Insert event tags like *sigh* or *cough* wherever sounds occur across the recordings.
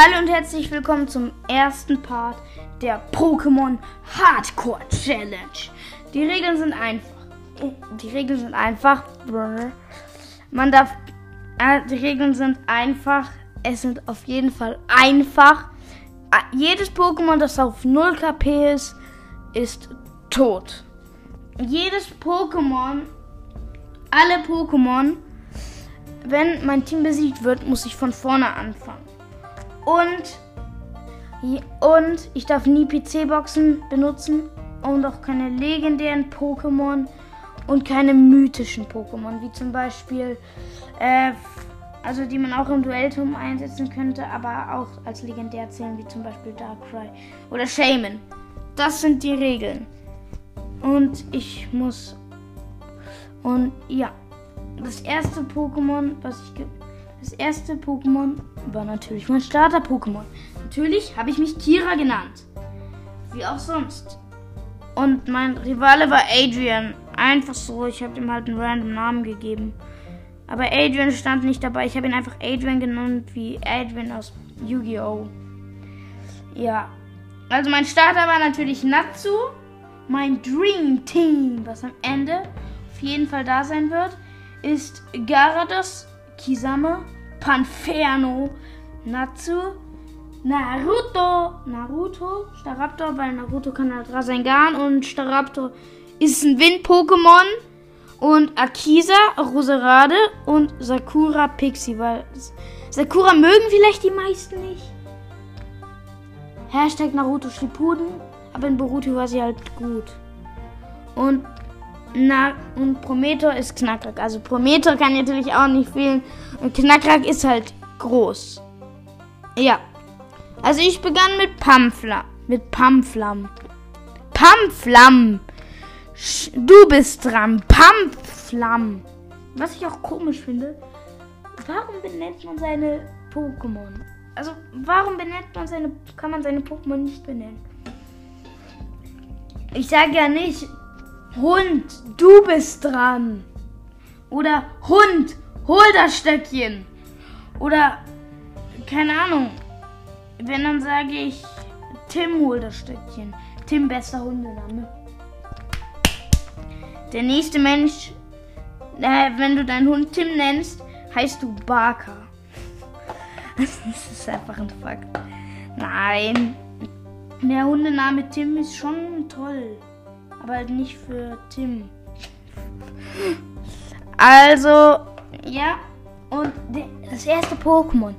Hallo und herzlich willkommen zum ersten Part der Pokémon Hardcore Challenge. Die Regeln sind einfach. Die Regeln sind einfach. Man darf. Äh, die Regeln sind einfach. Es sind auf jeden Fall einfach. Äh, jedes Pokémon, das auf 0 KP ist, ist tot. Jedes Pokémon, alle Pokémon, wenn mein Team besiegt wird, muss ich von vorne anfangen. Und, und ich darf nie PC-Boxen benutzen und auch keine legendären Pokémon und keine mythischen Pokémon, wie zum Beispiel, äh, also die man auch im Duellturm einsetzen könnte, aber auch als legendär zählen, wie zum Beispiel Darkrai oder Shaman. Das sind die Regeln. Und ich muss. Und ja, das erste Pokémon, was ich das erste Pokémon war natürlich mein Starter-Pokémon. Natürlich habe ich mich Kira genannt. Wie auch sonst. Und mein Rivale war Adrian. Einfach so, ich habe ihm halt einen random Namen gegeben. Aber Adrian stand nicht dabei. Ich habe ihn einfach Adrian genannt, wie Adrian aus Yu-Gi-Oh! Ja. Also mein Starter war natürlich Natsu. Mein Dream Team, was am Ende auf jeden Fall da sein wird, ist Garados, Kisame, Panferno, Natsu, Naruto, Naruto, Staraptor, weil Naruto kann halt Rasengan und Staraptor ist ein Wind-Pokémon und Akisa, Roserade und Sakura Pixie, weil Sakura mögen vielleicht die meisten nicht. Hashtag Naruto Shippuden, aber in Boruto war sie halt gut. Und na, und Prometheus ist Knackrack. Also Prometheus kann natürlich auch nicht fehlen. Und Knackrack ist halt groß. Ja. Also ich begann mit Pamflam. Mit Pamflam. Pamflam. Du bist dran. Pamflam. Was ich auch komisch finde. Warum benennt man seine Pokémon? Also warum benennt man seine. Kann man seine Pokémon nicht benennen? Ich sage ja nicht, Hund, du bist dran. Oder Hund, hol das Stöckchen. Oder, keine Ahnung. Wenn dann sage ich, Tim, hol das Stöckchen. Tim, bester Hundename. Der nächste Mensch, äh, wenn du deinen Hund Tim nennst, heißt du Barker. *laughs* das ist einfach ein Fakt. Nein. Der Hundename Tim ist schon toll aber nicht für Tim. Also, ja. Und das erste Pokémon.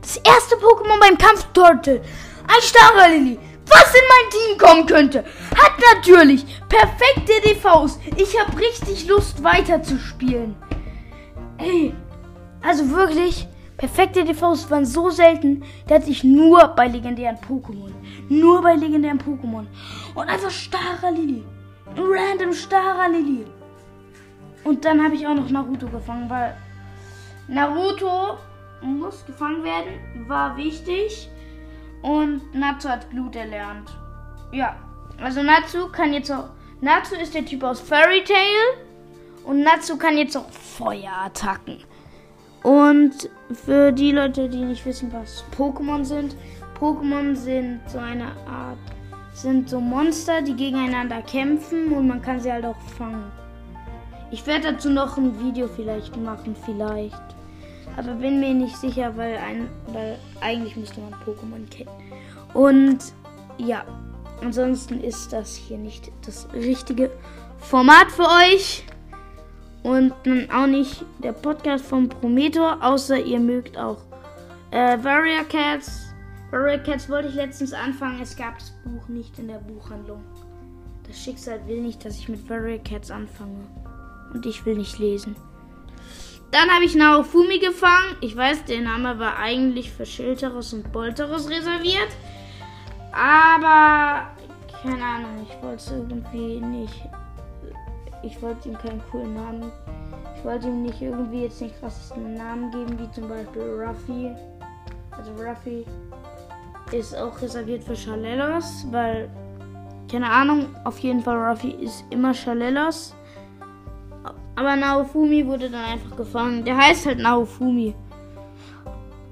Das erste Pokémon beim Kampf Turtle. Ein Staralili. Was in mein Team kommen könnte. Hat natürlich perfekte DVs. Ich habe richtig Lust weiterzuspielen. Ey, also wirklich, perfekte DVs waren so selten, hatte ich nur bei legendären Pokémon. Nur bei legendären Pokémon. Und einfach Staralili random Stara Lili. Und dann habe ich auch noch Naruto gefangen, weil Naruto muss gefangen werden, war wichtig. Und Natsu hat Blut erlernt. Ja, also Natsu kann jetzt auch. Natsu ist der Typ aus Fairy Tail. Und Natsu kann jetzt auch Feuerattacken. Und für die Leute, die nicht wissen, was Pokémon sind, Pokémon sind so eine Art sind so Monster, die gegeneinander kämpfen und man kann sie halt auch fangen. Ich werde dazu noch ein Video vielleicht machen, vielleicht. Aber bin mir nicht sicher, weil, ein, weil eigentlich müsste man Pokémon kennen. Und ja, ansonsten ist das hier nicht das richtige Format für euch. Und auch nicht der Podcast von Prometor, außer ihr mögt auch äh, Warrior Cats Warrior Cats wollte ich letztens anfangen, es gab das Buch nicht in der Buchhandlung. Das Schicksal will nicht, dass ich mit Warrior Cats anfange. Und ich will nicht lesen. Dann habe ich Naofumi gefangen. Ich weiß, der Name war eigentlich für Schilteres und Bolteres reserviert. Aber keine Ahnung, ich wollte es irgendwie nicht. Ich wollte ihm keinen coolen Namen. Ich wollte ihm nicht irgendwie jetzt den krassesten Namen geben, wie zum Beispiel Ruffy. Also Ruffy ist auch reserviert für Chalelos, weil, keine Ahnung, auf jeden Fall Ruffy ist immer Chalelos. Aber Naofumi wurde dann einfach gefangen. Der heißt halt Naofumi.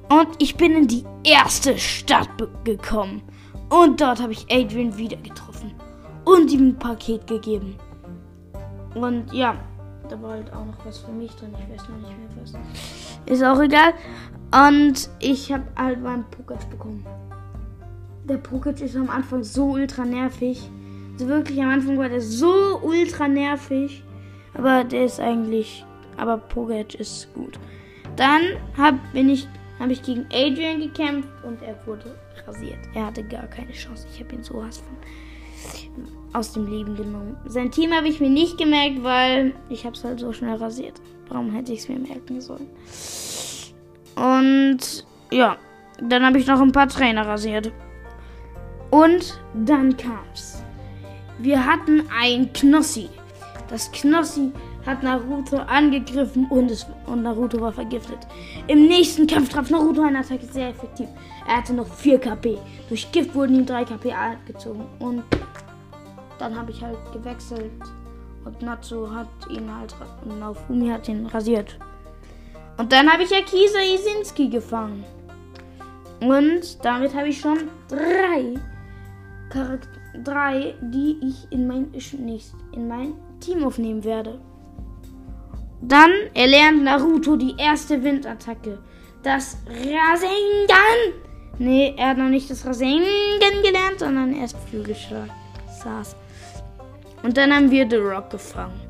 Und ich bin in die erste Stadt gekommen. Und dort habe ich Adrian wieder getroffen. Und ihm ein Paket gegeben. Und ja, da war halt auch noch was für mich drin. Ich weiß noch nicht mehr was. Ist auch egal. Und ich habe halt meinen Pokédex bekommen. Der Pokédex ist am Anfang so ultra nervig. Also wirklich am Anfang war der so ultra nervig. Aber der ist eigentlich. Aber Pokédex ist gut. Dann hab, bin ich, habe ich gegen Adrian gekämpft und er wurde rasiert. Er hatte gar keine Chance. Ich habe ihn so von aus dem Leben genommen. Sein Team habe ich mir nicht gemerkt, weil ich habe es halt so schnell rasiert. Warum hätte ich es mir merken sollen? Und ja, dann habe ich noch ein paar Trainer rasiert. Und dann kam's. Wir hatten ein Knossi. Das Knossi hat Naruto angegriffen und, es, und Naruto war vergiftet. Im nächsten Kampf traf Naruto eine Attacke sehr effektiv. Er hatte noch 4 KP. Durch Gift wurden ihm 3 KP abgezogen. Und dann habe ich halt gewechselt. Und Natsu hat ihn halt. Und Naofumi hat ihn rasiert. Und dann habe ich Akisa Isinski gefangen. Und damit habe ich schon drei Charakter drei, die ich in mein, in mein Team aufnehmen werde. Dann erlernt Naruto die erste Windattacke. Das Rasengan. Nee, er hat noch nicht das Rasengan gelernt, sondern erst Flügelschlag. Saß. Und dann haben wir The Rock gefangen.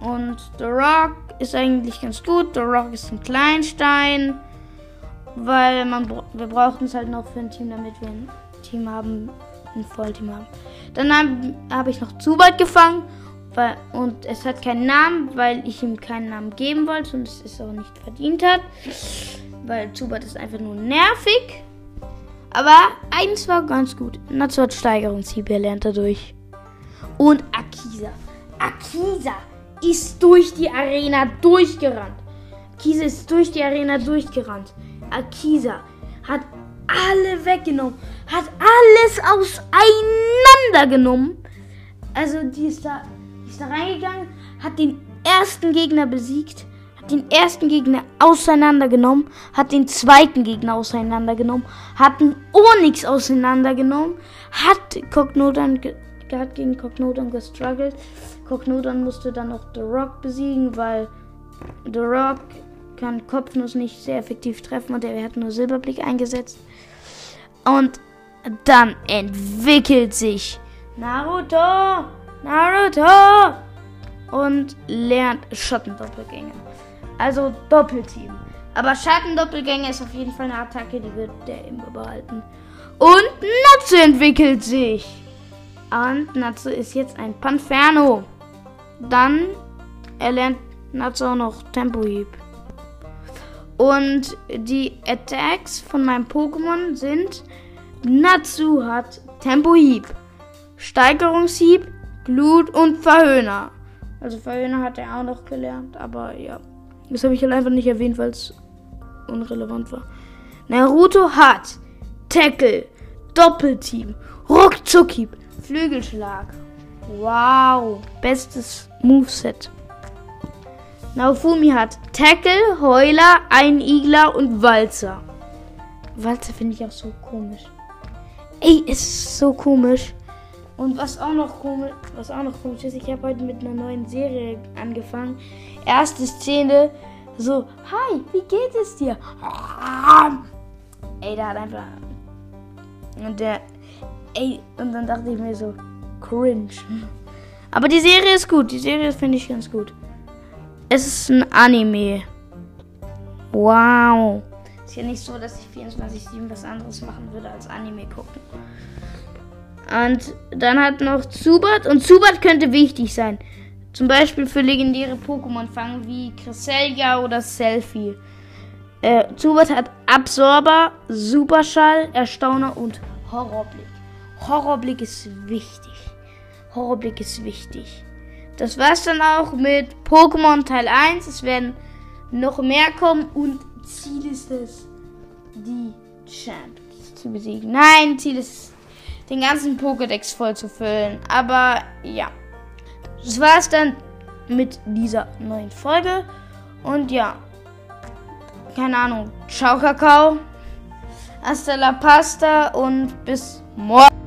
Und The Rock ist eigentlich ganz gut. The Rock ist ein Kleinstein. Weil man wir brauchen es halt noch für ein Team, damit wir ein Team haben, ein Vollteam haben. Dann habe hab ich noch Zubat gefangen. Weil, und es hat keinen Namen, weil ich ihm keinen Namen geben wollte und es ist auch nicht verdient hat. Weil Zubat ist einfach nur nervig. Aber eins war ganz gut. Natsu hat Steigerungshieb, er lernt dadurch. Und Akisa. Akisa ist durch die Arena durchgerannt. Akisa ist durch die Arena durchgerannt. Akisa hat alle weggenommen. Hat alles auseinandergenommen. Also die ist da, die ist da reingegangen, hat den ersten Gegner besiegt, hat den ersten Gegner auseinandergenommen, hat den zweiten Gegner auseinandergenommen, hat einen Onyx auseinandergenommen, hat Cognodan hat gegen Cognodan gestruggelt. Cognodan musste dann noch The Rock besiegen, weil The Rock kann Kopfnuss nicht sehr effektiv treffen und er hat nur Silberblick eingesetzt. Und dann entwickelt sich Naruto, Naruto und lernt Schattendoppelgänger. Also Doppelteam. Aber Schattendoppelgänger ist auf jeden Fall eine Attacke, die wird der immer behalten. Und Natsu entwickelt sich. Und Natsu ist jetzt ein Panferno. Dann erlernt Natsu auch noch Tempohieb. Und die Attacks von meinem Pokémon sind Natsu hat Tempohieb, Steigerungshieb, Blut und Verhöhner. Also Verhöhner hat er auch noch gelernt, aber ja. Das habe ich halt einfach nicht erwähnt, weil es unrelevant war. Naruto hat Tackle, Doppelteam, Ruckzuckhieb, Flügelschlag. Wow, bestes Moveset. Naofumi hat Tackle, Heuler, Einigler und Walzer. Walzer finde ich auch so komisch. Ey, ist so komisch. Und was auch noch komisch, was auch noch komisch ist, ich habe heute mit einer neuen Serie angefangen. Erste Szene, so, hi, wie geht es dir? Ey, der hat einfach. Und der. Ey, und dann dachte ich mir so, cringe. Aber die Serie ist gut, die Serie finde ich ganz gut. Es ist ein Anime. Wow. Ist ja nicht so, dass ich 24-7 was anderes machen würde als Anime gucken. Und dann hat noch Zubat. Und Zubat könnte wichtig sein. Zum Beispiel für legendäre Pokémon fangen wie Cresselia oder Selfie. Äh, Zubat hat Absorber, Superschall, Erstauner und Horrorblick. Horrorblick ist wichtig. Horrorblick ist wichtig. Das war's dann auch mit Pokémon Teil 1. Es werden noch mehr kommen und Ziel ist es, die Champions zu besiegen. Nein, Ziel ist den ganzen Pokédex voll zu füllen. Aber ja, das war's dann mit dieser neuen Folge. Und ja, keine Ahnung. Ciao, Kakao. Hasta la pasta und bis morgen.